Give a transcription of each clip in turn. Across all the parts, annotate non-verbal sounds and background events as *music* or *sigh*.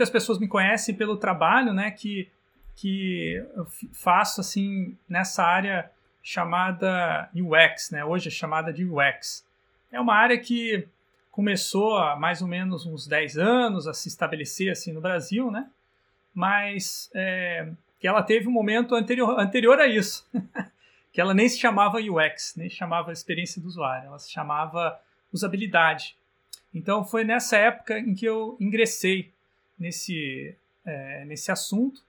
muitas pessoas me conhecem pelo trabalho, né, que que eu faço assim nessa área chamada UX, né? Hoje é chamada de UX. É uma área que começou há mais ou menos uns 10 anos a se estabelecer assim no Brasil, né? Mas é, que ela teve um momento anterior, anterior a isso, *laughs* que ela nem se chamava UX, nem se chamava experiência do usuário, ela se chamava usabilidade. Então foi nessa época em que eu ingressei nesse, é, nesse assunto.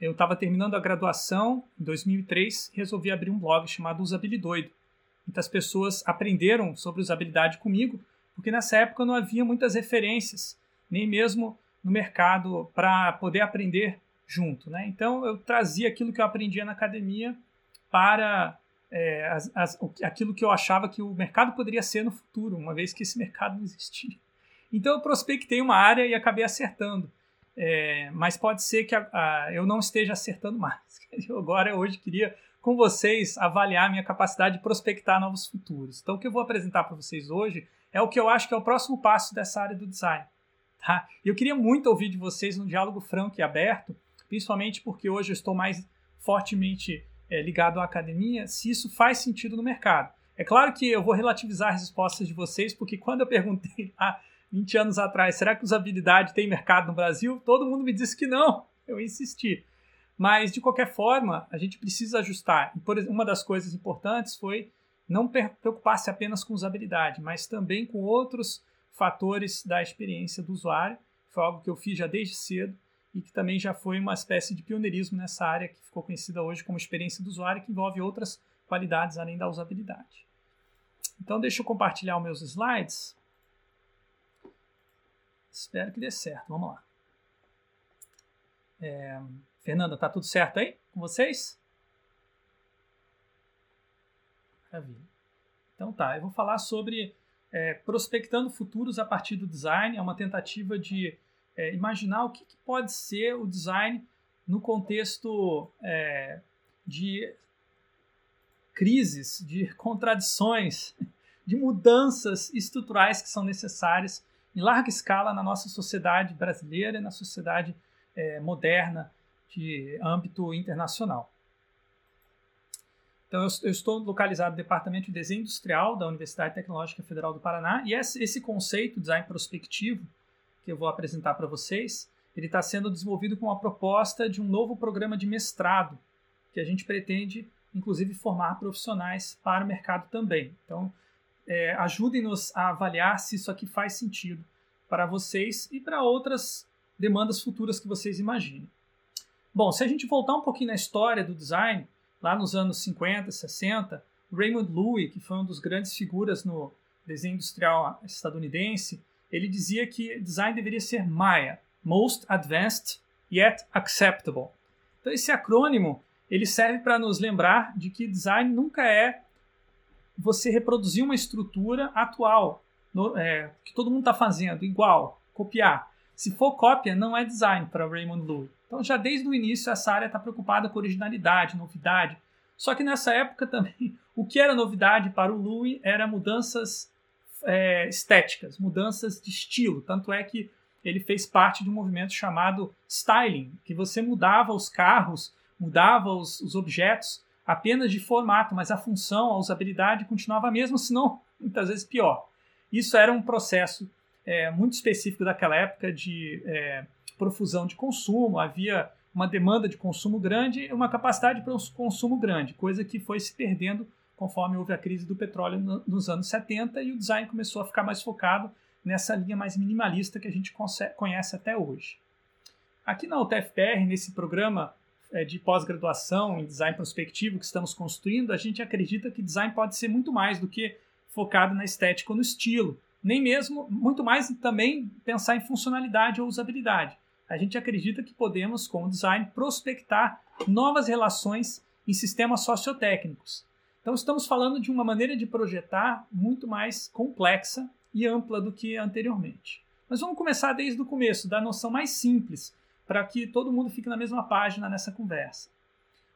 Eu estava terminando a graduação em 2003 e resolvi abrir um blog chamado Usabilidoido. Muitas pessoas aprenderam sobre usabilidade comigo, porque nessa época não havia muitas referências, nem mesmo no mercado para poder aprender junto. Né? Então eu trazia aquilo que eu aprendia na academia para é, as, as, aquilo que eu achava que o mercado poderia ser no futuro, uma vez que esse *laughs* mercado não existia. Então eu prospectei uma área e acabei acertando. É, mas pode ser que a, a, eu não esteja acertando mais. *laughs* Eu agora, hoje, queria com vocês avaliar minha capacidade de prospectar novos futuros. Então, o que eu vou apresentar para vocês hoje é o que eu acho que é o próximo passo dessa área do design. Tá? Eu queria muito ouvir de vocês um diálogo franco e aberto, principalmente porque hoje eu estou mais fortemente é, ligado à academia, se isso faz sentido no mercado. É claro que eu vou relativizar as respostas de vocês, porque quando eu perguntei *laughs* há 20 anos atrás, será que usabilidade tem mercado no Brasil? Todo mundo me disse que não. Eu insisti. Mas, de qualquer forma, a gente precisa ajustar. E, uma das coisas importantes foi não preocupar-se apenas com usabilidade, mas também com outros fatores da experiência do usuário. Foi algo que eu fiz já desde cedo e que também já foi uma espécie de pioneirismo nessa área que ficou conhecida hoje como experiência do usuário, que envolve outras qualidades além da usabilidade. Então, deixa eu compartilhar os meus slides. Espero que dê certo. Vamos lá. É, Fernanda, tá tudo certo aí com vocês? Maravilha. Então tá, eu vou falar sobre é, prospectando futuros a partir do design. É uma tentativa de é, imaginar o que, que, pode ser o design no contexto é, de crises, de contradições, *laughs* de mudanças estruturais que são necessárias em larga escala na nossa sociedade brasileira e na sociedade é, moderna de âmbito internacional. Então, eu, eu, estou localizado no Departamento de Desenho Industrial da Universidade Tecnológica Federal do Paraná e esse, esse conceito, design prospectivo, que eu vou apresentar para vocês, ele está sendo desenvolvido com a proposta de um novo programa de mestrado, que a gente pretende, inclusive, formar profissionais para o mercado também. Então, é, ajudem-nos a avaliar se isso aqui faz sentido para vocês e para outras demandas futuras que vocês imaginem. Bom, se a gente voltar um pouquinho na história do design, lá nos anos 50, 60, Raymond Loewy, que foi um dos grandes figuras no desenho industrial estadunidense, ele dizia que design deveria ser MAIA, Most Advanced Yet Acceptable. Então esse acrônimo ele serve para nos lembrar de que design nunca é você reproduzir uma estrutura atual, no, é, que todo mundo está fazendo, igual, copiar. Se for cópia, não é design para Raymond Loewy. Então já desde o início essa área está preocupada com originalidade, novidade. Só que nessa época também, *laughs* o que era novidade para o Louis era mudanças é, estéticas, mudanças de estilo. Tanto é que ele fez parte de um movimento chamado styling, que você mudava os carros, mudava os, os objetos apenas de formato, mas a função, a usabilidade continuava a mesma, *laughs* se não muitas vezes pior. Isso era um processo é, muito específico daquela época de é, profusão de consumo, havia uma demanda de consumo grande e uma capacidade para consumo grande, coisa que foi se perdendo conforme houve a crise do petróleo nos anos 70 e o design começou a ficar mais focado nessa linha mais minimalista que a gente conhece até hoje. Aqui na UTFPR, nesse programa de pós-graduação em design prospectivo que estamos construindo, a gente acredita que design pode ser muito mais do que focado na estética ou no estilo, nem mesmo muito mais também pensar em funcionalidade ou usabilidade. A gente acredita que podemos, com o design, prospectar novas relações em sistemas sociotécnicos, então, estamos falando de uma maneira de projetar muito mais complexa e ampla do que anteriormente. Mas vamos começar desde o começo, da noção mais simples, para que todo mundo fique na mesma página nessa conversa.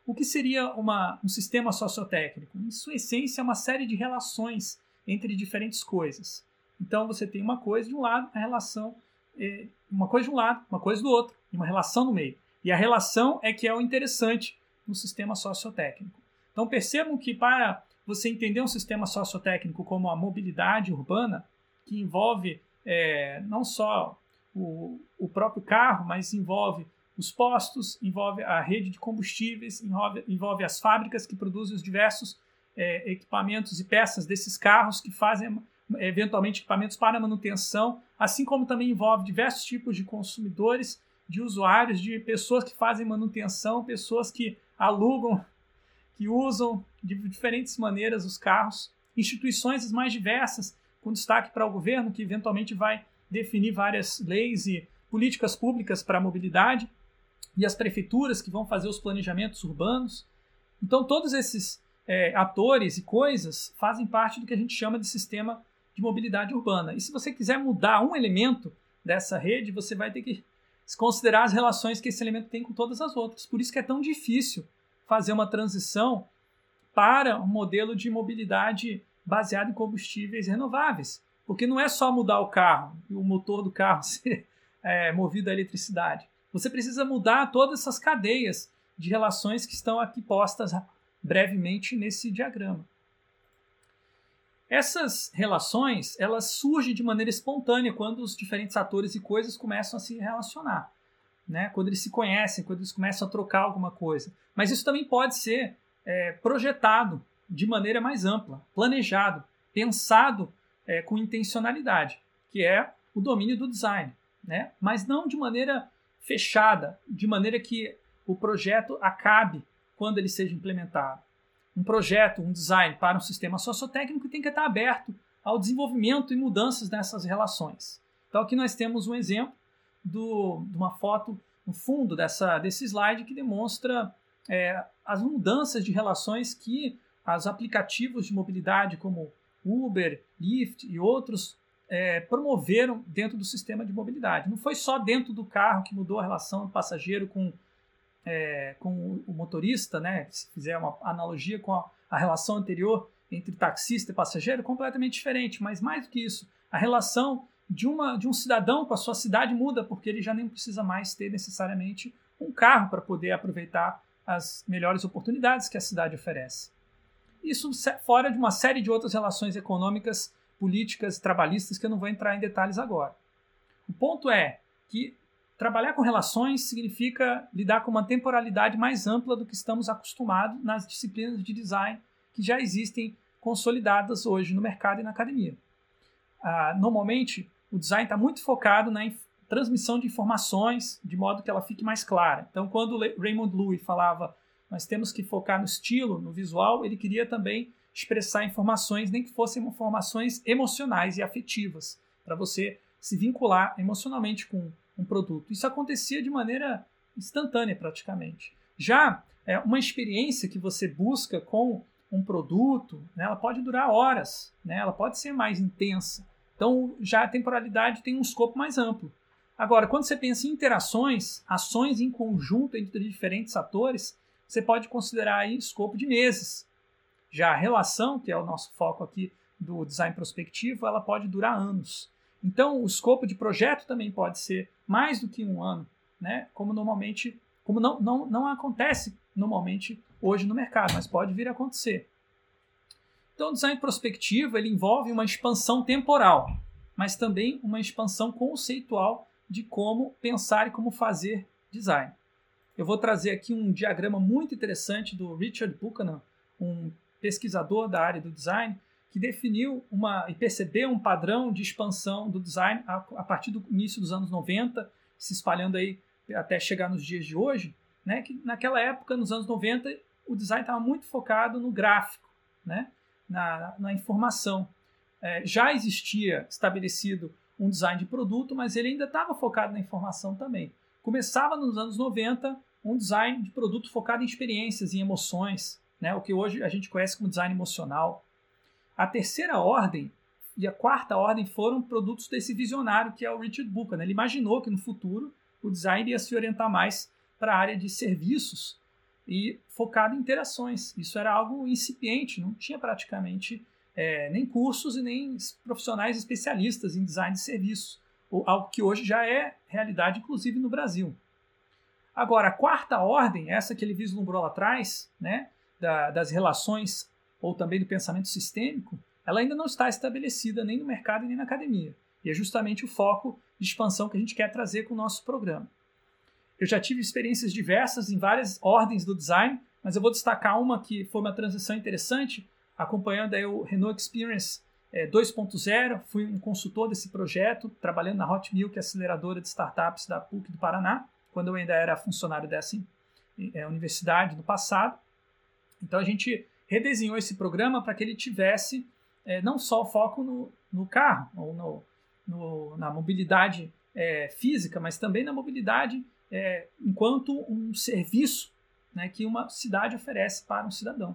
O que seria uma, um sistema sociotécnico? Em sua essência, é uma série de relações entre diferentes coisas. Então, você tem uma coisa, de um lado, a relação é, uma coisa de um lado, uma coisa do outro, e uma relação no meio. E a relação é que é o interessante no sistema sociotécnico. Então percebam que para você entender um sistema sociotécnico como a mobilidade urbana, que envolve é, não só o, o próprio carro, mas envolve os postos, envolve a rede de combustíveis, envolve, envolve as fábricas que produzem os diversos é, equipamentos e peças desses carros que fazem eventualmente equipamentos para manutenção, assim como também envolve diversos tipos de consumidores, de usuários, de pessoas que fazem manutenção, pessoas que alugam, que usam de diferentes maneiras os carros, instituições mais diversas, com destaque para o governo, que eventualmente vai definir várias leis e políticas públicas para a mobilidade, e as prefeituras que vão fazer os planejamentos urbanos. Então, todos esses é, atores e coisas fazem parte do que a gente chama de sistema de mobilidade urbana. E se você quiser mudar um elemento dessa rede, você vai ter que considerar as relações que esse elemento tem com todas as outras. Por isso que é tão difícil fazer uma transição para um modelo de mobilidade baseado em combustíveis renováveis. Porque não é só mudar o carro, o motor do carro *laughs* ser é, movido a eletricidade. Você precisa mudar todas essas cadeias de relações que estão aqui postas brevemente nesse diagrama. Essas relações, elas surgem de maneira espontânea quando os diferentes atores e coisas começam a se relacionar, né? Quando eles se conhecem, quando eles começam a trocar alguma coisa. Mas isso também pode ser é, projetado de maneira mais ampla, planejado, pensado é, com intencionalidade, que é o domínio do design, né? Mas não de maneira fechada, de maneira que o projeto acabe quando ele seja implementado um projeto, um design para um sistema sociotécnico tem que estar aberto ao desenvolvimento e mudanças nessas relações. Então aqui nós temos um exemplo do, de uma foto no fundo dessa, desse slide que demonstra é, as mudanças de relações que os aplicativos de mobilidade como Uber, Lyft e outros é, promoveram dentro do sistema de mobilidade. Não foi só dentro do carro que mudou a relação do passageiro com é, com o motorista, né? Se fizer uma analogia com a, a relação anterior entre taxista e passageiro, completamente diferente. Mas mais do que isso, a relação de, uma, de um cidadão com a sua cidade muda, porque ele já nem precisa mais ter necessariamente um carro para poder aproveitar as melhores oportunidades que a cidade oferece. Isso fora de uma série de outras relações econômicas, políticas, trabalhistas que eu não vou entrar em detalhes agora. O ponto é que Trabalhar com relações significa lidar com uma temporalidade mais ampla do que estamos acostumados nas disciplinas de design que já existem consolidadas hoje no mercado e na academia. Ah, normalmente, o design está muito focado na transmissão de informações de modo que ela fique mais clara. Então, quando Raymond Loewy falava nós temos que focar no estilo, no visual, ele queria também expressar informações, nem que fossem informações emocionais e afetivas, para você se vincular emocionalmente com um produto. Isso acontecia de maneira instantânea praticamente. Já é, uma experiência que você busca com um produto, né, ela pode durar horas, né, ela pode ser mais intensa. Então, já a temporalidade tem um escopo mais amplo. Agora, quando você pensa em interações, ações em conjunto entre diferentes atores, você pode considerar aí escopo de meses. Já a relação, que é o nosso foco aqui do design prospectivo, ela pode durar anos. Então, o escopo de projeto também pode ser mais do que um ano, né? Como normalmente, como não, não, não acontece normalmente hoje no mercado, mas pode vir a acontecer. Então, o design prospectivo ele envolve uma expansão temporal, mas também uma expansão conceitual de como pensar e como fazer design. Eu vou trazer aqui um diagrama muito interessante do Richard Buchanan, um pesquisador da área do design, que definiu uma e percebeu um padrão de expansão do design a, a, partir do início dos anos 90, se espalhando aí até chegar nos dias de hoje, né? Que naquela época, nos anos 90, o design estava muito focado no gráfico, né? Na, na informação. É, já existia estabelecido um design de produto, mas ele ainda estava focado na informação também. Começava nos anos 90 um design de produto focado em experiências, em emoções, né? O que hoje a gente conhece como design emocional. A terceira ordem e a quarta ordem foram produtos desse visionário que é o Richard Buchanan. Ele imaginou que no futuro o design ia se orientar mais para a área de serviços e focado em interações. Isso era algo incipiente, não tinha praticamente é, nem cursos e nem profissionais especialistas em design de serviços. Algo que hoje já é realidade, inclusive no Brasil. Agora, a quarta ordem, essa que ele vislumbrou lá atrás, né, da, das relações ou também do pensamento sistêmico, ela ainda não está estabelecida nem no mercado nem na academia. E é justamente o foco de expansão que a gente quer trazer com o nosso programa. Eu já tive experiências diversas em várias ordens do design, mas eu vou destacar uma que foi uma transição interessante, acompanhando aí o Renault Experience é, 2.0. Fui um consultor desse projeto, trabalhando na Hot Milk, aceleradora de startups da PUC do Paraná, quando eu ainda era funcionário dessa é, universidade no passado. Então a gente redesenhou esse programa para que ele tivesse é, não só foco no, no carro, ou no, no, na mobilidade é, física, mas também na mobilidade é, enquanto um serviço né, que uma cidade oferece para um cidadão.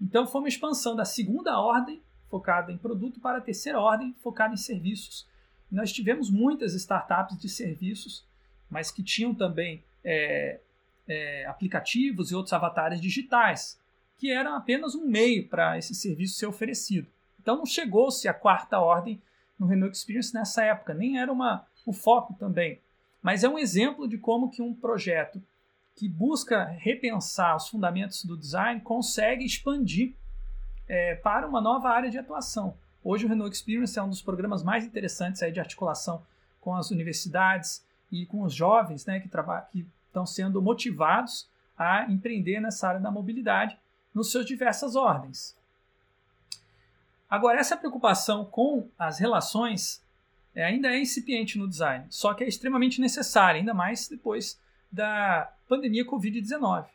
Então, foi uma expansão da segunda ordem, focada em produto, para a terceira ordem, focada em serviços. Nós tivemos muitas startups de serviços, mas que tinham também é, é, aplicativos e outros avatares digitais, que eram apenas um meio para esse serviço ser oferecido. Então, não chegou-se a quarta ordem no Renault Experience nessa época, nem era uma, o foco também. Mas é um exemplo de como que um projeto que busca repensar os fundamentos do design consegue expandir é, para uma nova área de atuação. Hoje o Renault Experience é um dos programas mais interessantes aí de articulação com as universidades e com os jovens né, que, que estão sendo motivados a empreender nessa área da mobilidade nos seus diversas ordens. Agora, essa preocupação com as relações é, ainda é incipiente no design, só que é extremamente necessária, ainda mais depois da pandemia Covid-19.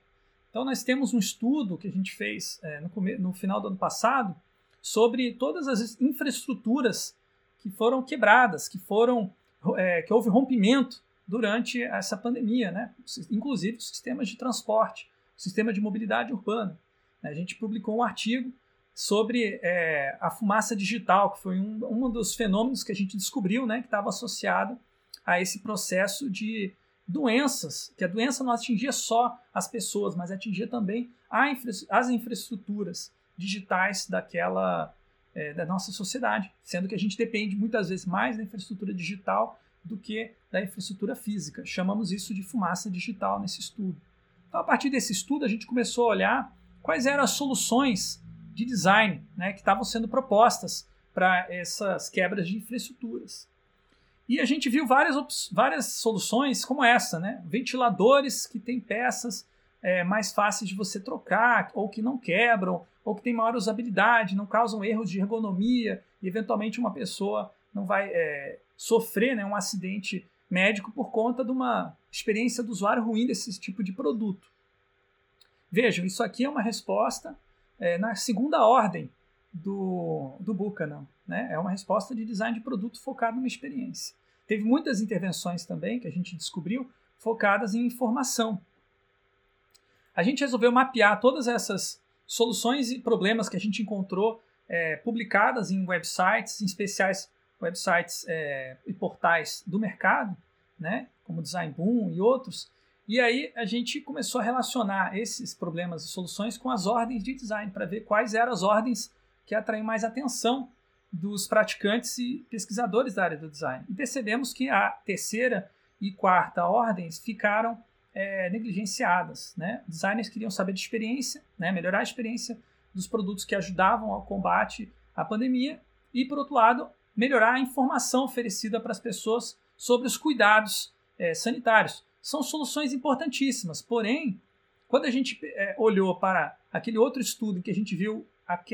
Então, nós temos um estudo que a gente fez é, no, no, final do ano passado sobre todas as infraestruturas que foram quebradas, que foram é, que houve rompimento durante essa pandemia, né? inclusive os sistemas de transporte, o sistema de mobilidade urbana. A gente publicou um artigo sobre é, a fumaça digital, que foi um, um dos fenômenos que a gente descobriu né, que estava associado a esse processo de doenças, que a doença não atingia só as pessoas, mas atingia também infra as infraestruturas digitais daquela é, da nossa sociedade, sendo que a gente depende muitas vezes mais da infraestrutura digital do que da infraestrutura física. Chamamos isso de fumaça digital nesse estudo. Então, a partir desse estudo, a gente começou a olhar quais eram as soluções de design né, que estavam sendo propostas para essas quebras de infraestruturas. E a gente viu várias, várias soluções como essa, né? Ventiladores que têm peças é, mais fáceis de você trocar, ou que não quebram, ou que têm maior usabilidade, não causam erros de ergonomia, e eventualmente uma pessoa não vai é, sofrer né, um acidente médico por conta de uma experiência do usuário ruim desse tipo de produto. Vejam, isso aqui é uma resposta é, na segunda ordem do, do Buchanan. Né? É uma resposta de design de produto focado numa experiência. Teve muitas intervenções também que a gente descobriu focadas em informação. A gente resolveu mapear todas essas soluções e problemas que a gente encontrou é, publicadas em websites, em especiais websites é, e portais do mercado, né, como Design Boom e outros, e aí a gente começou a relacionar esses problemas e soluções com as ordens de design, para ver quais eram as ordens que atraem mais atenção dos praticantes e pesquisadores da área do design. E percebemos que a terceira e quarta ordens ficaram é, negligenciadas. Né? Designers queriam saber de experiência, né? melhorar a experiência dos produtos que ajudavam ao combate à pandemia, e, por outro lado, melhorar a informação oferecida para as pessoas sobre os cuidados é, sanitários são soluções importantíssimas. Porém, quando a gente é, olhou para aquele outro estudo que a gente viu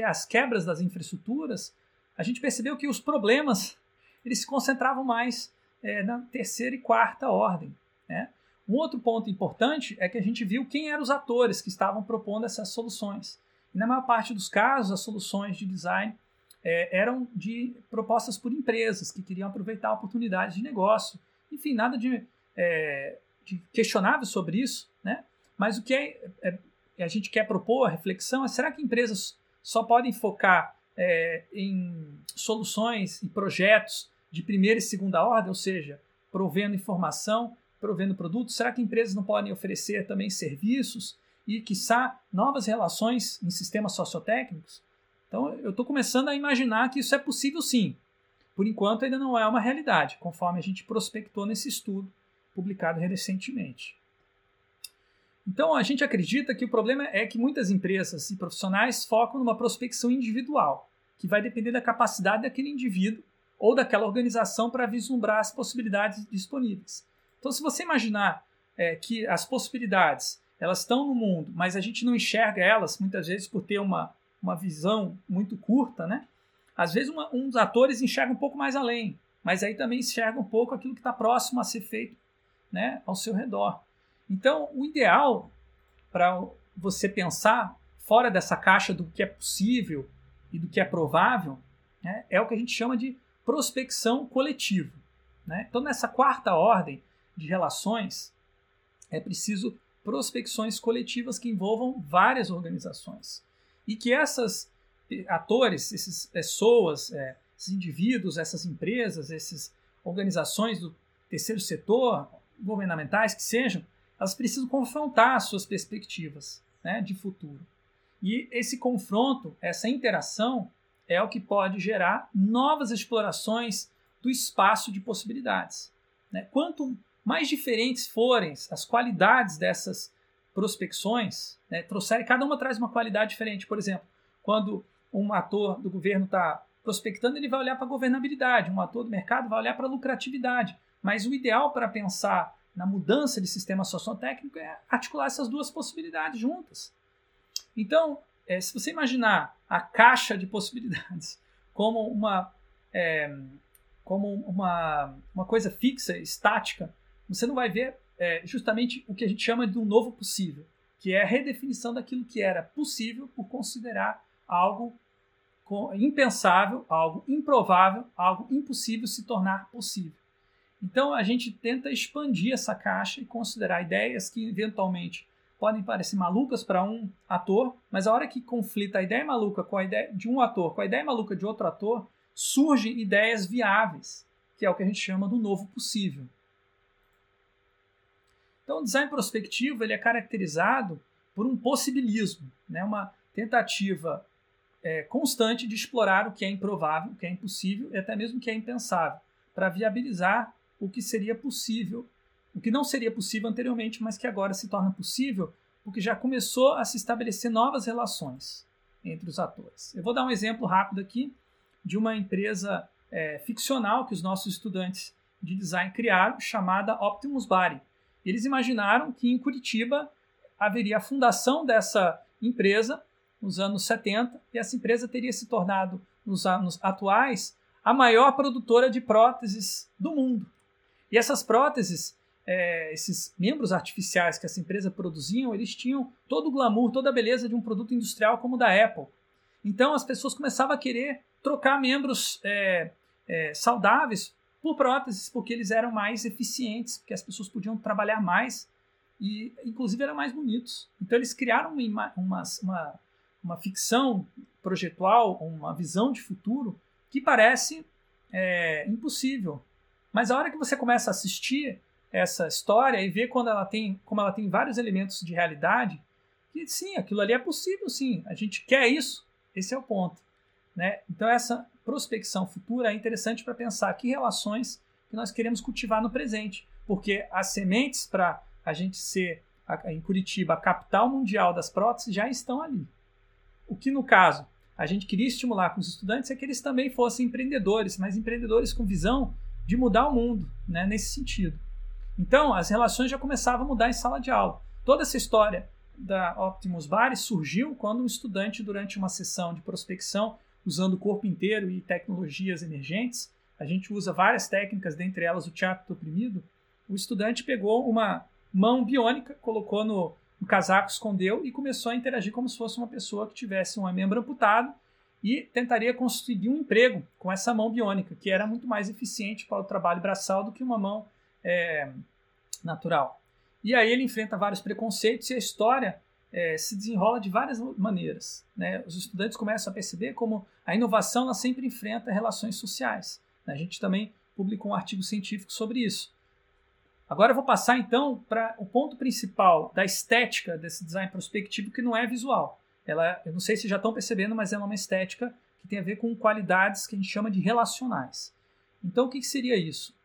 as quebras das infraestruturas, a gente percebeu que os problemas eles se concentravam mais é, na terceira e quarta ordem. Né? Um outro ponto importante é que a gente viu quem eram os atores que estavam propondo essas soluções. E na maior parte dos casos, as soluções de design é, eram de propostas por empresas que queriam aproveitar oportunidades de negócio. Enfim, nada de é, questionável sobre isso, né? mas o que é, é, a gente quer propor, a reflexão, é será que empresas só podem focar é, em soluções e projetos de primeira e segunda ordem, ou seja, provendo informação, provendo produtos? Será que empresas não podem oferecer também serviços e, quiçá, novas relações em sistemas sociotécnicos? Então, eu estou começando a imaginar que isso é possível sim. por enquanto ainda não é uma realidade, conforme a gente prospectou nesse estudo publicado recentemente. Então, a gente acredita que o problema é que muitas empresas e profissionais focam numa prospecção individual, que vai depender da capacidade daquele indivíduo ou daquela organização para vislumbrar as possibilidades disponíveis. Então, se você imaginar é, que as possibilidades elas estão no mundo, mas a gente não enxerga elas, muitas vezes por ter uma, uma visão muito curta, né? Às vezes uma, uns atores enxergam um pouco mais além, mas aí também enxergam um pouco aquilo que está próximo a ser feito né, ao seu redor. Então, o ideal para você pensar fora dessa caixa do que é possível e do que é provável né, é o que a gente chama de prospecção coletiva. Né? Então, nessa quarta ordem de relações, é preciso prospecções coletivas que envolvam várias organizações e que essas atores, essas pessoas, é, esses indivíduos, essas empresas, essas organizações do terceiro setor, governamentais que sejam, elas precisam confrontar as suas perspectivas né, de futuro. E esse confronto, essa interação, é o que pode gerar novas explorações do espaço de possibilidades. Né? Quanto mais diferentes forem as qualidades dessas prospecções, né, cada uma traz uma qualidade diferente. Por exemplo, quando um ator do governo está prospectando, ele vai olhar para a governabilidade, um ator do mercado vai olhar para a lucratividade. Mas o ideal para pensar na mudança de sistema sociotécnico é articular essas duas possibilidades juntas. Então, é, se você imaginar a caixa de possibilidades como uma, é, como uma, uma coisa fixa, estática, você não vai ver é, justamente o que a gente chama de um novo possível, que é a redefinição daquilo que era possível por considerar algo impensável, algo improvável, algo impossível se tornar possível. Então a gente tenta expandir essa caixa e considerar ideias que eventualmente podem parecer malucas para um ator, mas a hora que conflita a ideia maluca com a ideia de um ator com a ideia maluca de outro ator, surgem ideias viáveis, que é o que a gente chama do novo possível. Então, o design prospectivo ele é caracterizado por um possibilismo, né? uma tentativa é, constante de explorar o que é improvável, o que é impossível e até mesmo o que é impensável, para viabilizar o que seria possível, o que não seria possível anteriormente, mas que agora se torna possível porque já começou a se estabelecer novas relações entre os atores. Eu vou dar um exemplo rápido aqui de uma empresa é, ficcional que os nossos estudantes de design criaram, chamada Optimus Body. Eles imaginaram que em Curitiba haveria a fundação dessa empresa nos anos 70 e essa empresa teria se tornado, nos anos atuais, a maior produtora de próteses do mundo. E essas próteses, é, esses membros artificiais que essa empresa produziam, eles tinham todo o glamour, toda a beleza de um produto industrial como o da Apple. Então as pessoas começavam a querer trocar membros é, é, saudáveis por próteses, porque eles eram mais eficientes, porque as pessoas podiam trabalhar mais e, inclusive, eram mais bonitos. Então eles criaram uma, uma, uma, uma ficção projetual, uma visão de futuro que parece é, impossível. Mas a hora que você começa a assistir essa história e ver quando ela tem, como ela tem vários elementos de realidade, que sim, aquilo ali é possível, sim. A gente quer isso. Esse é o ponto. Né? Então essa prospecção futura é interessante para pensar que relações que nós queremos cultivar no presente, porque as sementes para a gente ser em Curitiba a capital mundial das próteses já estão ali. O que no caso a gente queria estimular com os estudantes é que eles também fossem empreendedores, mas empreendedores com visão de mudar o mundo, né, nesse sentido. Então, as relações já começavam a mudar em sala de aula. Toda essa história da Optimus Bar surgiu quando um estudante, durante uma sessão de prospecção, usando o corpo inteiro e tecnologias emergentes, a gente usa várias técnicas, dentre elas o teatro oprimido, o estudante pegou uma mão biônica, colocou no, no casaco, escondeu e começou a interagir como se fosse uma pessoa que tivesse um membro amputado e tentaria conseguir um emprego com essa mão biônica, que era muito mais eficiente para o trabalho braçal do que uma mão é, natural. E aí ele enfrenta vários preconceitos e a história é, se desenrola de várias maneiras. Né? Os estudantes começam a perceber como a inovação ela sempre enfrenta relações sociais. Né? A gente também publicou um artigo científico sobre isso. Agora eu vou passar então para o ponto principal da estética desse design prospectivo, que não é visual. Ela, eu não sei se já estão percebendo, mas ela é uma estética que tem a ver com qualidades que a gente chama de relacionais. Então, o que, que seria isso?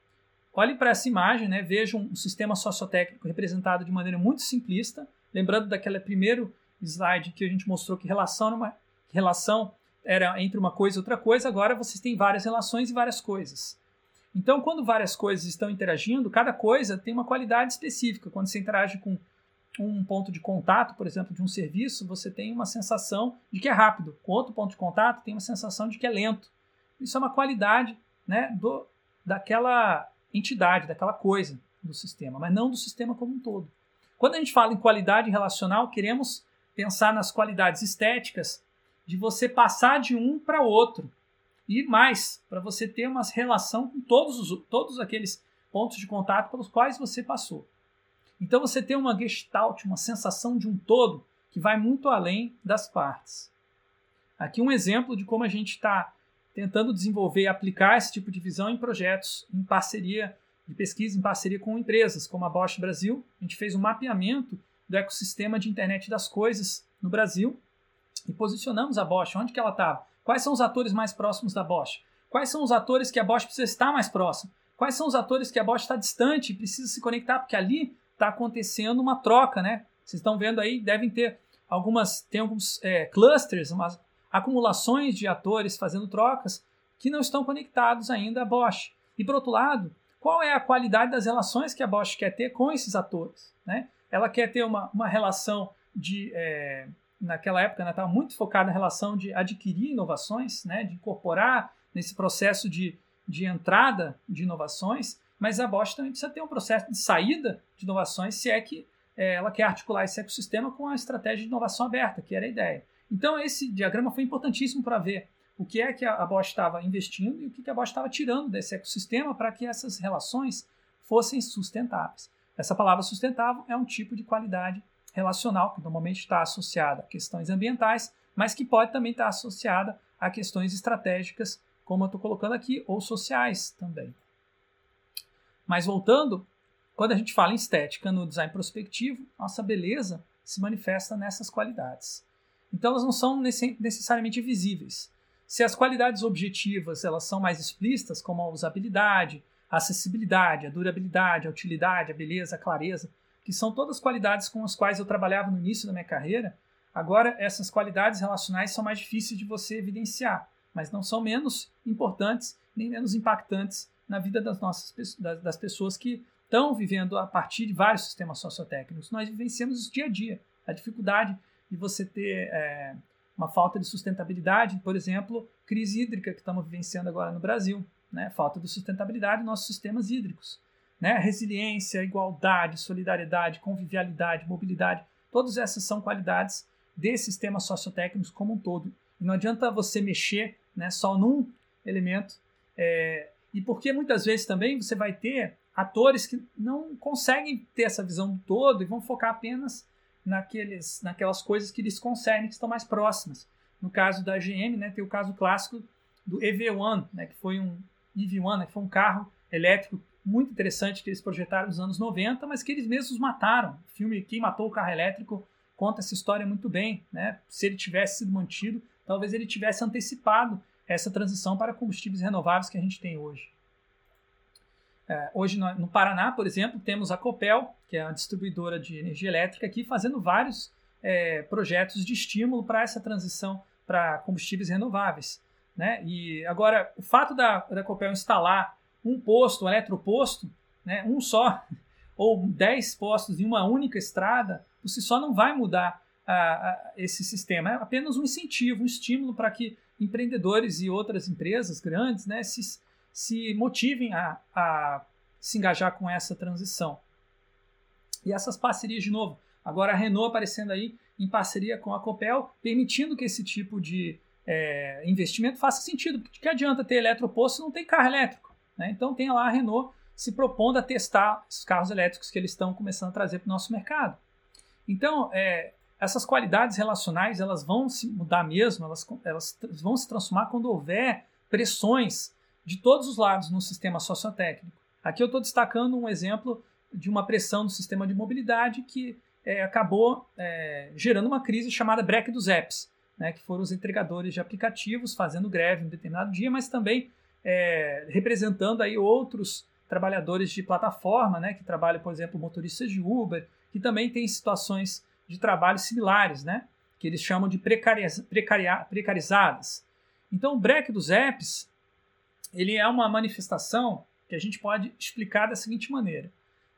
Olhe para essa imagem, né? vejam um sistema sociotécnico representado de maneira muito simplista, lembrando daquele primeiro slide que a gente mostrou que relação, uma, relação era entre uma coisa e outra coisa, agora vocês têm várias relações e várias coisas. Então, quando várias coisas estão interagindo, cada coisa tem uma qualidade específica. Quando você interage com um ponto de contato, por exemplo, de um serviço, você tem uma sensação de que é rápido. Com outro ponto de contato, tem uma sensação de que é lento. Isso é uma qualidade né, do, daquela entidade, daquela coisa do sistema, mas não do sistema como um todo. Quando a gente fala em qualidade relacional, queremos pensar nas qualidades estéticas de você passar de um para outro. E mais, para você ter uma relação com todos, os, todos aqueles pontos de contato pelos quais você passou. Então você tem uma gestalt, uma sensação de um todo que vai muito além das partes. Aqui um exemplo de como a gente está tentando desenvolver e aplicar esse tipo de visão em projetos em parceria de pesquisa, em parceria com empresas como a Bosch Brasil. A gente fez um mapeamento do ecossistema de internet das coisas no Brasil e posicionamos a Bosch. Onde que ela estava? Quais são os atores mais próximos da Bosch? Quais são os atores que a Bosch precisa estar mais próximo? Quais são os atores que a Bosch está distante e precisa se conectar? Porque ali está acontecendo uma troca, né? Vocês estão vendo aí, devem ter algumas, tem alguns é, clusters, umas acumulações de atores fazendo trocas que não estão conectados ainda à Bosch. E por outro lado, qual é a qualidade das relações que a Bosch quer ter com esses atores? Né? Ela quer ter uma, uma relação de. É, naquela época, ela né, estava muito focada na relação de adquirir inovações, né, de incorporar nesse processo de, de entrada de inovações, mas a Bosch também precisa ter um processo de saída de inovações, se é que é, ela quer articular esse ecossistema com a estratégia de inovação aberta, que era a ideia. Então, esse diagrama foi importantíssimo para ver o que é que a Bosch estava investindo e o que a Bosch estava tirando desse ecossistema para que essas relações fossem sustentáveis. Essa palavra sustentável é um tipo de qualidade relacional que normalmente está associada a questões ambientais, mas que pode também estar associada a questões estratégicas, como eu estou colocando aqui, ou sociais também. Mas voltando, quando a gente fala em estética no design prospectivo, nossa beleza se manifesta nessas qualidades. Então elas não são necessariamente visíveis. Se as qualidades objetivas elas são mais explícitas, como a usabilidade, a acessibilidade, a durabilidade, a utilidade, a beleza, a clareza, que são todas qualidades com as quais eu trabalhava no início da minha carreira, agora essas qualidades relacionais são mais difíceis de você evidenciar, mas não são menos importantes nem menos impactantes na vida das nossas das, pessoas que estão vivendo a partir de vários sistemas sociotécnicos. Nós vivenciamos isso dia a dia. A dificuldade de você ter é, uma falta de sustentabilidade, por exemplo, crise hídrica que estamos vivenciando agora no Brasil, né? falta de sustentabilidade nos nossos sistemas hídricos. Né? Resiliência, igualdade, solidariedade, convivialidade, mobilidade, todas essas são qualidades desses sistemas sociotécnicos como um todo. E não adianta você mexer né, só num elemento é, e porque muitas vezes também você vai ter atores que não conseguem ter essa visão do todo e vão focar apenas naqueles, naquelas coisas que lhes concernem, que estão mais próximas. No caso da GM, né, tem o caso clássico do EV1, né, que foi um EV1, né, que foi um carro elétrico muito interessante que eles projetaram nos anos 90, mas que eles mesmos mataram. O filme Quem Matou o Carro Elétrico conta essa história muito bem. Né? Se ele tivesse sido mantido, talvez ele tivesse antecipado essa transição para combustíveis renováveis que a gente tem hoje. É, hoje no, Paraná, por exemplo, temos a Copel, que é a distribuidora de energia elétrica aqui, fazendo vários é, projetos de estímulo para essa transição para combustíveis renováveis. Né? E agora, o fato da, da Copel instalar um posto, um eletroposto, né, um só, *laughs* ou dez postos em uma única estrada, por si só não vai mudar a, a, esse sistema. É apenas um incentivo, um estímulo para que empreendedores e outras empresas grandes né, se, se motivem a, a se engajar com essa transição. E essas parcerias, de novo, agora a Renault aparecendo aí em parceria com a Copel, permitindo que esse tipo de é, investimento faça sentido. Porque que adianta ter eletroposto se não tem carro elétrico? Né? Então tem lá a Renault se propondo a testar os carros elétricos que eles estão começando a trazer para o nosso mercado. Então, é, essas qualidades relacionais elas vão se mudar mesmo, elas, elas vão se transformar quando houver pressões de todos os lados no sistema sociotécnico. Aqui eu estou destacando um exemplo de uma pressão no sistema de mobilidade que é, acabou é, gerando uma crise chamada break dos apps, né, que foram os entregadores de aplicativos fazendo greve em um determinado dia, mas também é, representando aí outros trabalhadores de plataforma, né, que trabalham, por exemplo, motoristas de Uber, que também têm situações de trabalho similares, né, que eles chamam de precarizadas. Então, o break dos apps, ele é uma manifestação que a gente pode explicar da seguinte maneira.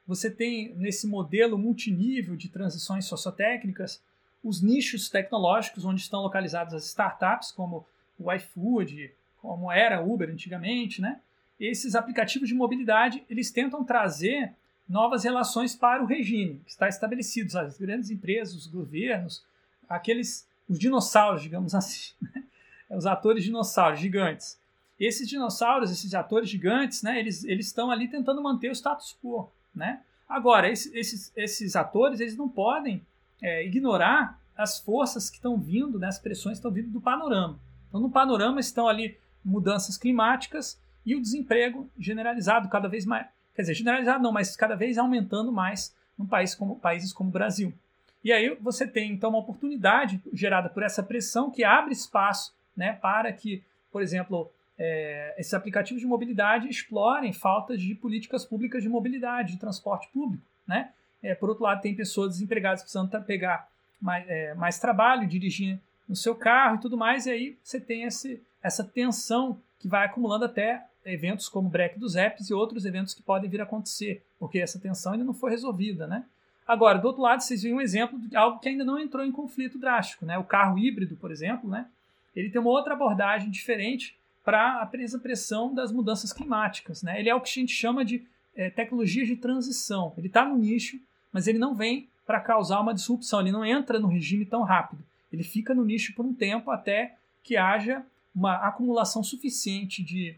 Você tem nesse modelo multinível de transições sociotécnicas os nichos tecnológicos onde estão localizadas as startups, como o iFood, como era Uber antigamente, né? esses aplicativos de mobilidade eles tentam trazer novas relações para o regime que está estabelecido, as grandes empresas, os governos, aqueles os dinossauros, digamos *laughs* assim, né? os atores dinossauros gigantes. Esses dinossauros, esses atores gigantes, né, eles, eles estão ali tentando manter o status quo. Né? Agora, esses, esses, esses atores eles não podem é, ignorar as forças que estão vindo, né, as pressões que estão vindo do panorama. Então, no panorama estão ali mudanças climáticas, e o desemprego generalizado cada vez mais, quer dizer, generalizado não, mas cada vez aumentando mais num país como países como o Brasil. E aí você tem então uma oportunidade gerada por essa pressão que abre espaço, né, para que, por exemplo, é, esses aplicativos de mobilidade explorem faltas de políticas públicas de mobilidade, de transporte público, né? É, por outro lado, tem pessoas desempregadas precisando pegar mais, é, mais trabalho, dirigir no seu carro e tudo mais, e aí você tem esse, essa tensão que vai acumulando até eventos como o break dos apps e outros eventos que podem vir a acontecer, porque essa tensão ainda não foi resolvida, né? Agora, do outro lado, vocês viram um exemplo de algo que ainda não entrou em conflito drástico, né? O carro híbrido, por exemplo, né? Ele tem uma outra abordagem diferente para a pressão das mudanças climáticas, né? Ele é o que a gente chama de é, tecnologia de transição. Ele está no nicho, mas ele não vem para causar uma disrupção, ele não entra no regime tão rápido. Ele fica no nicho por um tempo até que haja uma acumulação suficiente de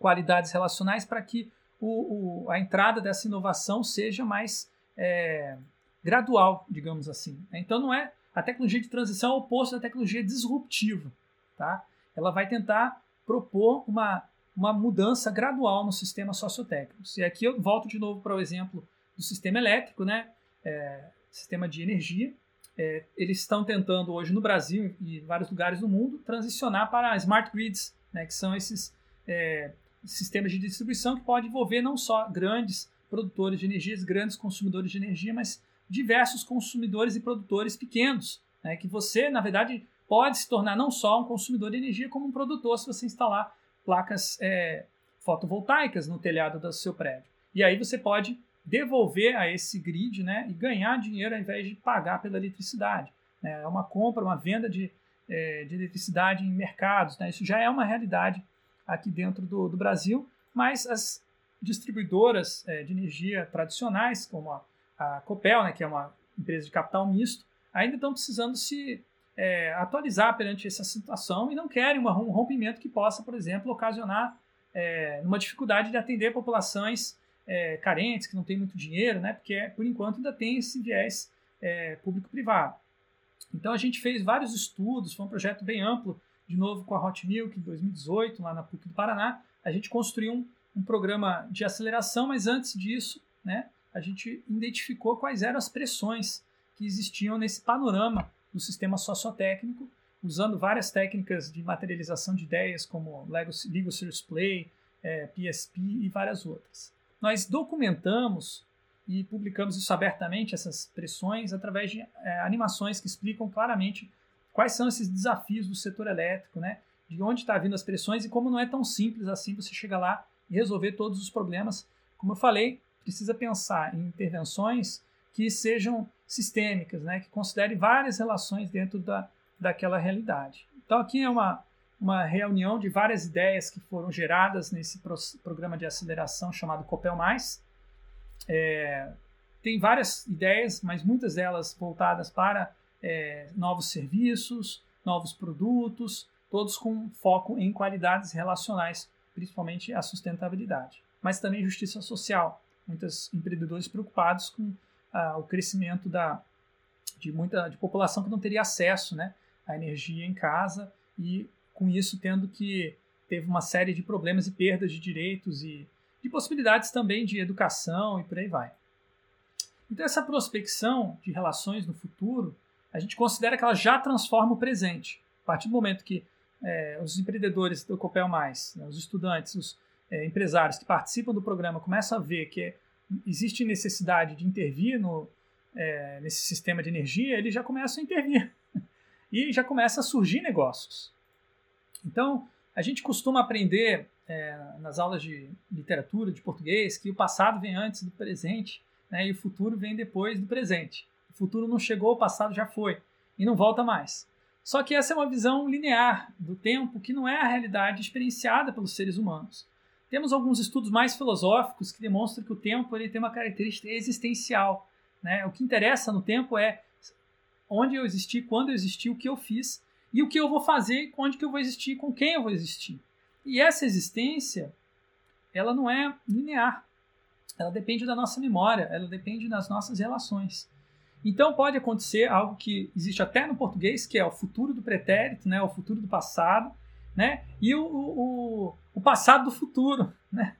qualidades relacionais para que o, o, a entrada dessa inovação seja mais é, gradual, digamos assim. Então não é a tecnologia de transição é o oposto da tecnologia disruptiva, tá? Ela vai tentar propor uma, uma mudança gradual no sistema sociotécnico. E aqui eu volto de novo para o exemplo do sistema elétrico, né? É, sistema de energia. É, eles estão tentando hoje no Brasil e em vários lugares do mundo transicionar para smart grids, né? Que são esses é, sistemas de distribuição que pode envolver não só grandes produtores de energias, grandes consumidores de energia, mas diversos consumidores e produtores pequenos, né, que você, na verdade, pode se tornar não só um consumidor de energia, como um produtor se você instalar placas é, fotovoltaicas no telhado do seu prédio. E aí você pode devolver a esse grid né, e ganhar dinheiro ao invés de pagar pela eletricidade. Né? É uma compra, uma venda de, é, de eletricidade em mercados. Né? Isso já é uma realidade aqui dentro do, do Brasil, mas as distribuidoras é, de energia tradicionais, como a, a Copel, né, que é uma empresa de capital misto, ainda estão precisando se é, atualizar perante essa situação e não querem um rompimento que possa, por exemplo, ocasionar é, uma dificuldade de atender populações é, carentes, que não têm muito dinheiro, né, porque por enquanto ainda tem esse viés é, público-privado. Então a gente fez vários estudos, foi um projeto bem amplo de novo com a Hot Milk em 2018, lá na PUC do Paraná, a gente construiu um, um programa de aceleração, mas antes disso, né, a gente identificou quais eram as pressões que existiam nesse panorama do sistema sociotécnico, usando várias técnicas de materialização de ideias, como Lego, Legal Series Play, é, PSP e várias outras. Nós documentamos e publicamos isso abertamente, essas pressões, através de é, animações que explicam claramente quais são esses desafios do setor elétrico, né? De onde está vindo as pressões e como não é tão simples assim você chegar lá e resolver todos os problemas. Como eu falei, precisa pensar em intervenções que sejam sistêmicas, né? Que considerem várias relações dentro da, daquela realidade. Então aqui é uma uma reunião de várias ideias que foram geradas nesse pro, programa de aceleração chamado Copel Mais. É, tem várias ideias, mas muitas delas voltadas para é, novos serviços, novos produtos, todos com foco em qualidades relacionais, principalmente a sustentabilidade. Mas também justiça social. Muitos empreendedores preocupados com ah, o crescimento da, de muita de população que não teria acesso né, à energia em casa e com isso tendo que teve uma série de problemas e perdas de direitos e de possibilidades também de educação e por aí vai. Então essa prospecção de relações no futuro a gente considera que ela já transforma o presente. A partir do momento que é, os empreendedores do Copel Mais, né, os estudantes, os é, empresários que participam do programa começam a ver que existe necessidade de intervir no, é, nesse sistema de energia, eles já começam a intervir *laughs* e já começa a surgir negócios. Então, a gente costuma aprender é, nas aulas de literatura, de português, que o passado vem antes do presente né, e o futuro vem depois do presente. O futuro não chegou, o passado já foi e não volta mais. Só que essa é uma visão linear do tempo que não é a realidade experienciada pelos seres humanos. Temos alguns estudos mais filosóficos que demonstram que o tempo ele tem uma característica existencial. Né? O que interessa no tempo é onde eu existi, quando eu existi, o que eu fiz e o que eu vou fazer, onde que eu vou existir, com quem eu vou existir. E essa existência, ela não é linear. Ela depende da nossa memória, ela depende das nossas relações. Então pode acontecer algo que existe até no português, que é o futuro do pretérito, né, o futuro do passado, né, e o, o, o passado do futuro. *laughs* Né?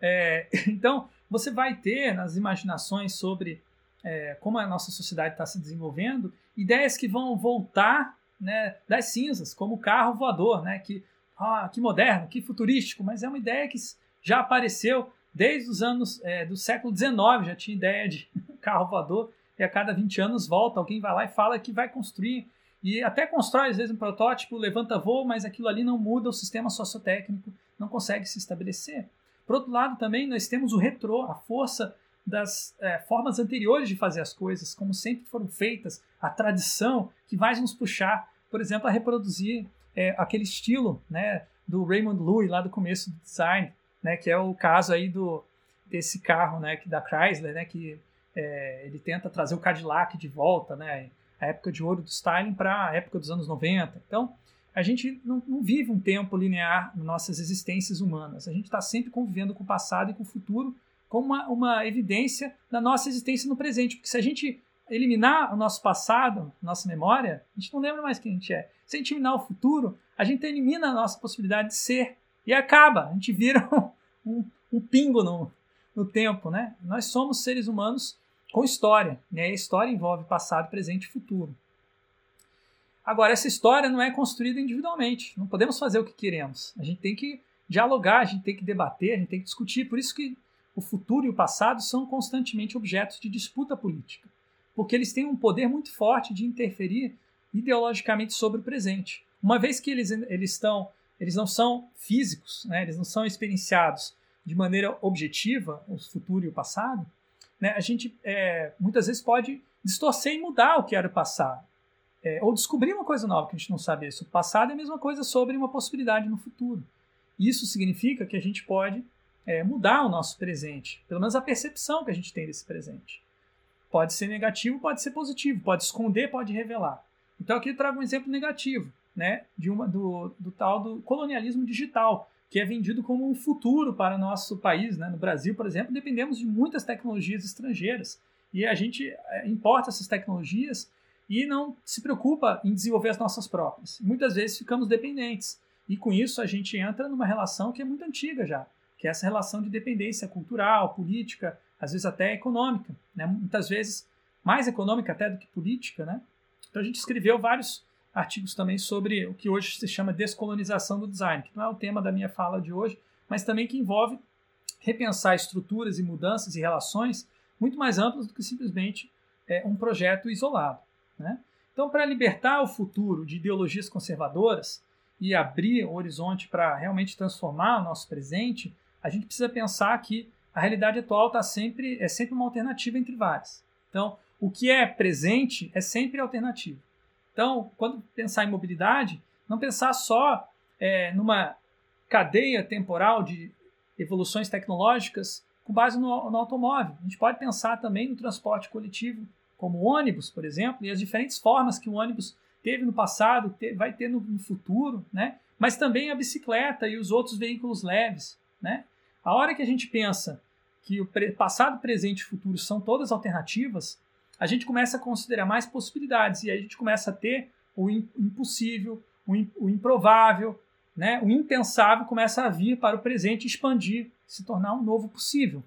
É, então você vai ter nas imaginações sobre é, como a nossa sociedade está se desenvolvendo ideias que vão voltar né, das cinzas, como o carro voador, né, que, ah, que moderno, que futurístico, mas é uma ideia que já apareceu desde os anos é, do século XIX, já tinha ideia de *laughs* carro voador e a cada 20 anos volta, alguém vai lá e fala que vai construir. E até constrói, às vezes, um protótipo, levanta voo, mas aquilo ali não muda, o sistema sociotécnico não consegue se estabelecer. Por outro lado, também nós temos o retrô, a força das é, formas anteriores de fazer as coisas, como sempre foram feitas, a tradição que vai nos puxar, por exemplo, a reproduzir é, aquele estilo né, do Raymond Loewy lá do começo do design, né, que é o caso aí do desse carro né, que da Chrysler, né, que é, ele tenta trazer o Cadillac de volta, né? A época de ouro do styling para a época dos anos 90. Então, a gente não, não vive um tempo linear nas nossas existências humanas. A gente está sempre convivendo com o passado e com o futuro como uma, uma evidência da nossa existência no presente. Porque se a gente eliminar o nosso passado, nossa memória, a gente não lembra mais quem a gente é. Se a gente eliminar o futuro, a gente elimina a nossa possibilidade de ser. E acaba, a gente vira um, *laughs* um, um pingo no, no tempo, né? Nós somos seres humanos com história. Né? A história envolve passado, presente e futuro. Agora, essa história não é construída individualmente. Não podemos fazer o que queremos. A gente tem que dialogar, a gente tem que debater, a gente tem que discutir. Por isso que o futuro e o passado são constantemente objetos de disputa política. Porque eles têm um poder muito forte de interferir ideologicamente sobre o presente. Uma vez que eles, eles estão, eles não são físicos, né? eles não são experienciados de maneira objetiva, o futuro e o passado, né, a gente é, muitas vezes pode distorcer e mudar o que era o passado. É, ou descobrir uma coisa nova que a gente não sabe isso. O passado é a mesma coisa sobre uma possibilidade no futuro. Isso significa que a gente pode é, mudar o nosso presente, pelo menos a percepção que a gente tem desse presente. Pode ser negativo, pode ser positivo, pode esconder, pode revelar. Então aqui eu trago um exemplo negativo, né, de uma, do, do tal do colonialismo digital, que é vendido como um futuro para o nosso país. Né? No Brasil, por exemplo, dependemos de muitas tecnologias estrangeiras e a gente eh, importa essas tecnologias e não se preocupa em desenvolver as nossas próprias. Muitas vezes ficamos dependentes e com isso a gente entra numa relação que é muito antiga já, que é essa relação de dependência cultural, política, às vezes até econômica, né? muitas vezes mais econômica até do que política. Né? Então a gente escreveu vários artigos também sobre o que hoje se chama descolonização do design, que não é o tema da minha fala de hoje, mas também que envolve repensar estruturas e mudanças e relações muito mais amplas do que simplesmente é, um projeto isolado. Né? Então, para libertar o futuro de ideologias conservadoras e abrir o horizonte para realmente transformar o nosso presente, a gente precisa pensar que a realidade atual tá sempre, é sempre uma alternativa entre várias. Então, o que é presente é sempre alternativo. Então, quando pensar em mobilidade, não pensar só é, numa cadeia temporal de evoluções tecnológicas com base no, no, automóvel. A gente pode pensar também no transporte coletivo, como o ônibus, por exemplo, e as diferentes formas que o ônibus teve no passado, te, vai ter no, no, futuro, né? mas também a bicicleta e os outros veículos leves. Né? A hora que a gente pensa que o passado, presente e futuro são todas alternativas, a gente começa a considerar mais possibilidades e aí a gente começa a ter o impossível, o improvável, né? o impensável começa a vir para o presente expandir, se tornar um novo possível.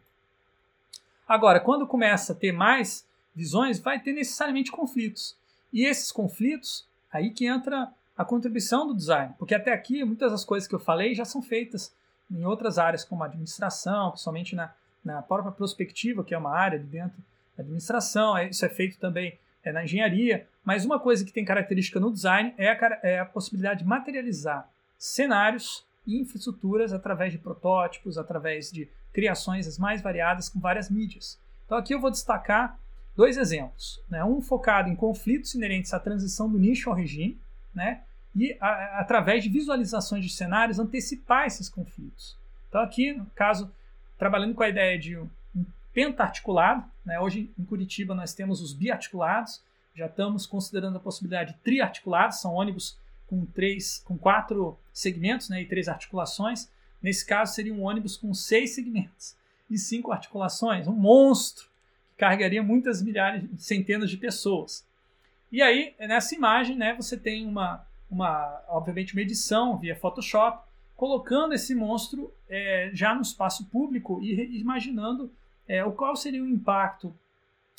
Agora, quando começa a ter mais visões, vai ter necessariamente conflitos. E esses conflitos, aí que entra a contribuição do design, porque até aqui muitas das coisas que eu falei já são feitas em outras áreas, como administração, principalmente na, na própria prospectiva, que é uma área de dentro administração, é, isso é feito também é, na engenharia, mas uma coisa que tem característica no design é a, é a possibilidade de materializar cenários e infraestruturas através de protótipos, através de criações as mais variadas com várias mídias. Então aqui eu vou destacar dois exemplos. Né? Um focado em conflitos inerentes à transição do nicho ao regime, né? e a, através de visualizações de cenários antecipar esses conflitos. Então aqui, no caso, trabalhando com a ideia de pentarticulado, né? hoje em Curitiba nós temos os biarticulados, já estamos considerando a possibilidade de triarticulados, são ônibus com três, com quatro segmentos né, e três articulações. Nesse caso, seria um ônibus com seis segmentos e cinco articulações, um monstro que carregaria muitas milhares, centenas de pessoas. E aí, nessa imagem, né, você tem uma, uma, obviamente, uma edição via Photoshop, colocando esse monstro é, já no espaço público e imaginando é, o qual seria o impacto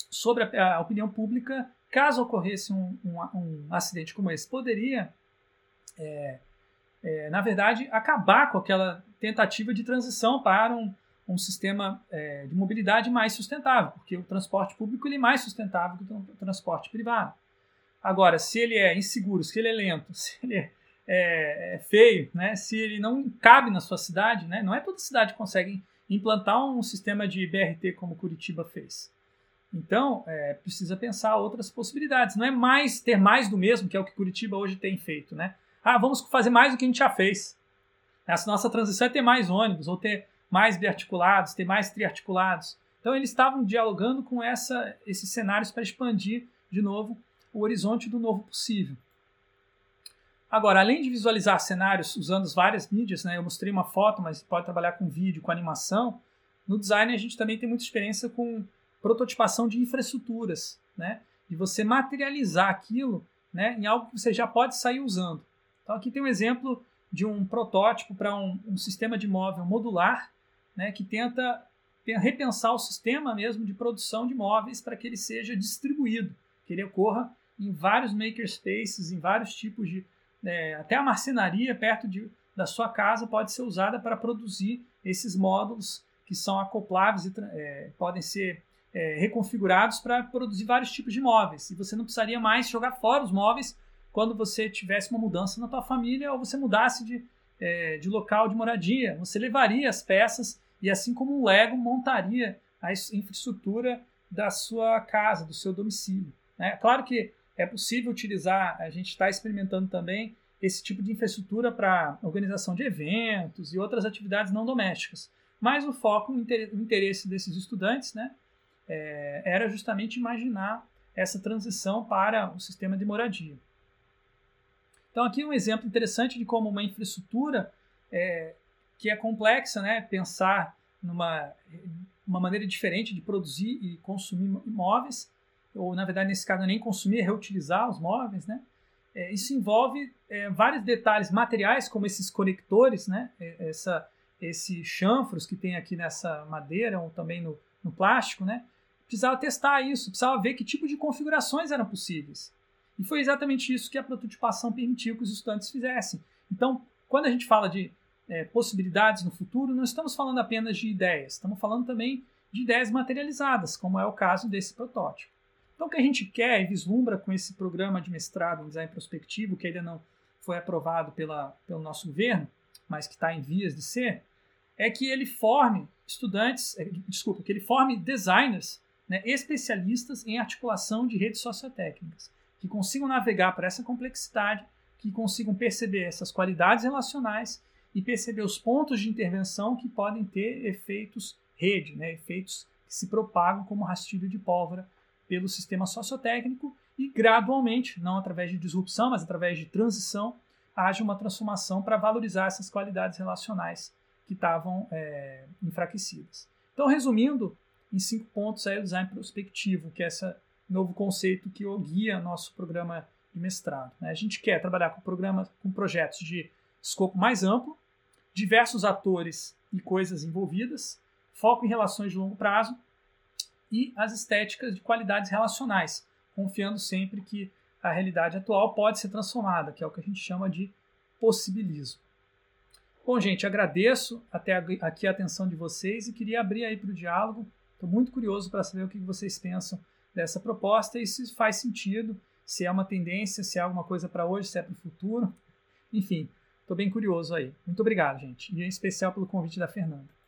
sobre a, a opinião pública caso ocorresse um, um, um, acidente como esse. Poderia, é, é, na verdade, acabar com aquela tentativa de transição para um, um sistema é, de mobilidade mais sustentável, porque o transporte público ele é mais sustentável que o transporte privado. Agora, se ele é inseguro, se ele é lento, *laughs* se ele é, é, é, feio, né? se ele não cabe na sua cidade, né? não é toda cidade que consegue implantar um sistema de BRT como Curitiba fez. Então, é, precisa pensar outras possibilidades. Não é mais ter mais do mesmo, que é o que Curitiba hoje tem feito. Né? Ah, vamos fazer mais do que a gente já fez. Essa nossa transição é ter mais ônibus, ou ter mais biarticulados, ter mais triarticulados. Então, eles estavam dialogando com essa, esses cenários para expandir, de novo, o horizonte do novo possível. Agora, além de visualizar cenários usando várias mídias, né, eu mostrei uma foto, mas pode trabalhar com vídeo, com animação. No design, a gente também tem muita experiência com prototipação de infraestruturas, né, de você materializar aquilo né, em algo que você já pode sair usando. Então, aqui tem um exemplo de um protótipo para um, um, sistema de móvel modular né, que tenta repensar o sistema mesmo de produção de móveis para que ele seja distribuído, que ele ocorra em vários makerspaces, em vários tipos de. É, até a marcenaria perto de, da sua casa pode ser usada para produzir esses módulos que são acopláveis e é, podem ser é, reconfigurados para produzir vários tipos de móveis. E você não precisaria mais jogar fora os móveis quando você tivesse uma mudança na tua família ou você mudasse de, é, de local de moradia. Você levaria as peças e, assim como o Lego, montaria a infraestrutura da sua casa, do seu domicílio. Né? Claro que é possível utilizar, a gente está experimentando também esse tipo de infraestrutura para organização de eventos e outras atividades não domésticas. Mas o foco, o interesse desses estudantes, né, é, era justamente imaginar essa transição para o sistema de moradia. Então aqui um exemplo interessante de como uma infraestrutura é, que é complexa, né, pensar numa uma maneira diferente de produzir e consumir imóveis, ou na verdade nesse caso nem consumir, é reutilizar os móveis, né? É, isso envolve é, vários detalhes materiais, como esses conectores, né? É, essa, esse chanfros que tem aqui nessa madeira ou também no, no plástico, né? Precisava testar isso, precisava ver que tipo de configurações eram possíveis. E foi exatamente isso que a prototipação permitiu que os estudantes fizessem. Então, quando a gente fala de é, possibilidades no futuro, não estamos falando apenas de ideias, estamos falando também de ideias materializadas, como é o caso desse protótipo. Então, o que a gente quer e vislumbra com esse programa de mestrado em design prospectivo, que ainda não foi aprovado pela, pelo nosso governo, mas que está em vias de ser, é que ele forme estudantes, é, desculpa, que ele forme designers né, especialistas em articulação de redes sociotécnicas, que consigam navegar por essa complexidade, que consigam perceber essas qualidades relacionais e perceber os pontos de intervenção que podem ter efeitos rede, né, efeitos que se propagam como rastilho de pólvora pelo sistema sociotécnico e gradualmente, não através de disrupção, mas através de transição, haja uma transformação para valorizar essas qualidades relacionais que estavam é, enfraquecidas. Então, resumindo, em cinco pontos aí o design prospectivo, que é esse novo conceito que guia nosso programa de mestrado. Né? A gente quer trabalhar com programas, com projetos de escopo mais amplo, diversos atores e coisas envolvidas, foco em relações de longo prazo e as estéticas de qualidades relacionais, confiando sempre que a realidade atual pode ser transformada, que é o que a gente chama de possibilismo. Bom, gente, agradeço até aqui a atenção de vocês e queria abrir aí para o diálogo. Estou muito curioso para saber o que vocês pensam dessa proposta e se faz sentido, se é uma tendência, se é alguma coisa para hoje, se é para o futuro. Enfim, estou bem curioso aí. Muito obrigado, gente. E em especial pelo convite da Fernanda.